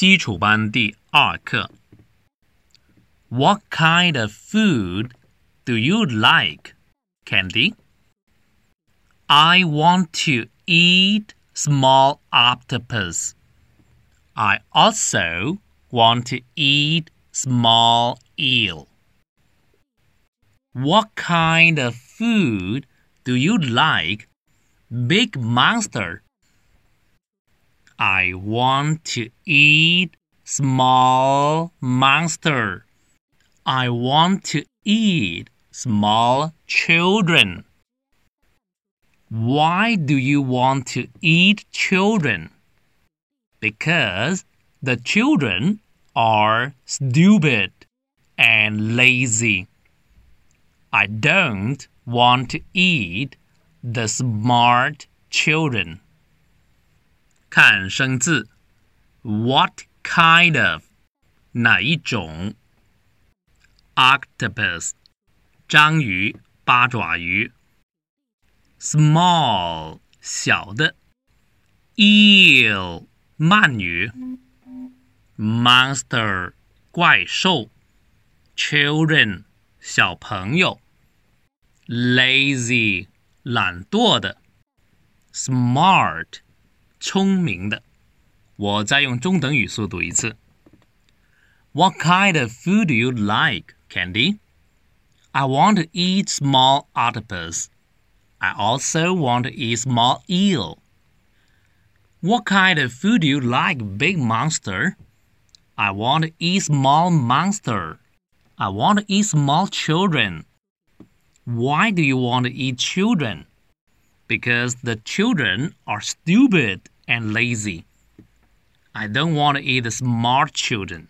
基础班第二课。What kind of food do you like, Candy? I want to eat small octopus. I also want to eat small eel. What kind of food do you like, big monster? I want to eat small monster. I want to eat small children. Why do you want to eat children? Because the children are stupid and lazy. I don't want to eat the smart children. 看生字，What kind of 哪一种？Octopus 章鱼、八爪鱼。Small 小的。Eel 鳗鱼。Monster 怪兽。Children 小朋友。Lazy 懒惰的。Smart 聪明的。我再用中等语速读一次。What kind of food do you like, Candy? I want to eat small octopus. I also want to eat small eel. What kind of food do you like, big monster? I want to eat small monster. I want to eat small children. Why do you want to eat children? Because the children are stupid and lazy. I don't want to eat the smart children.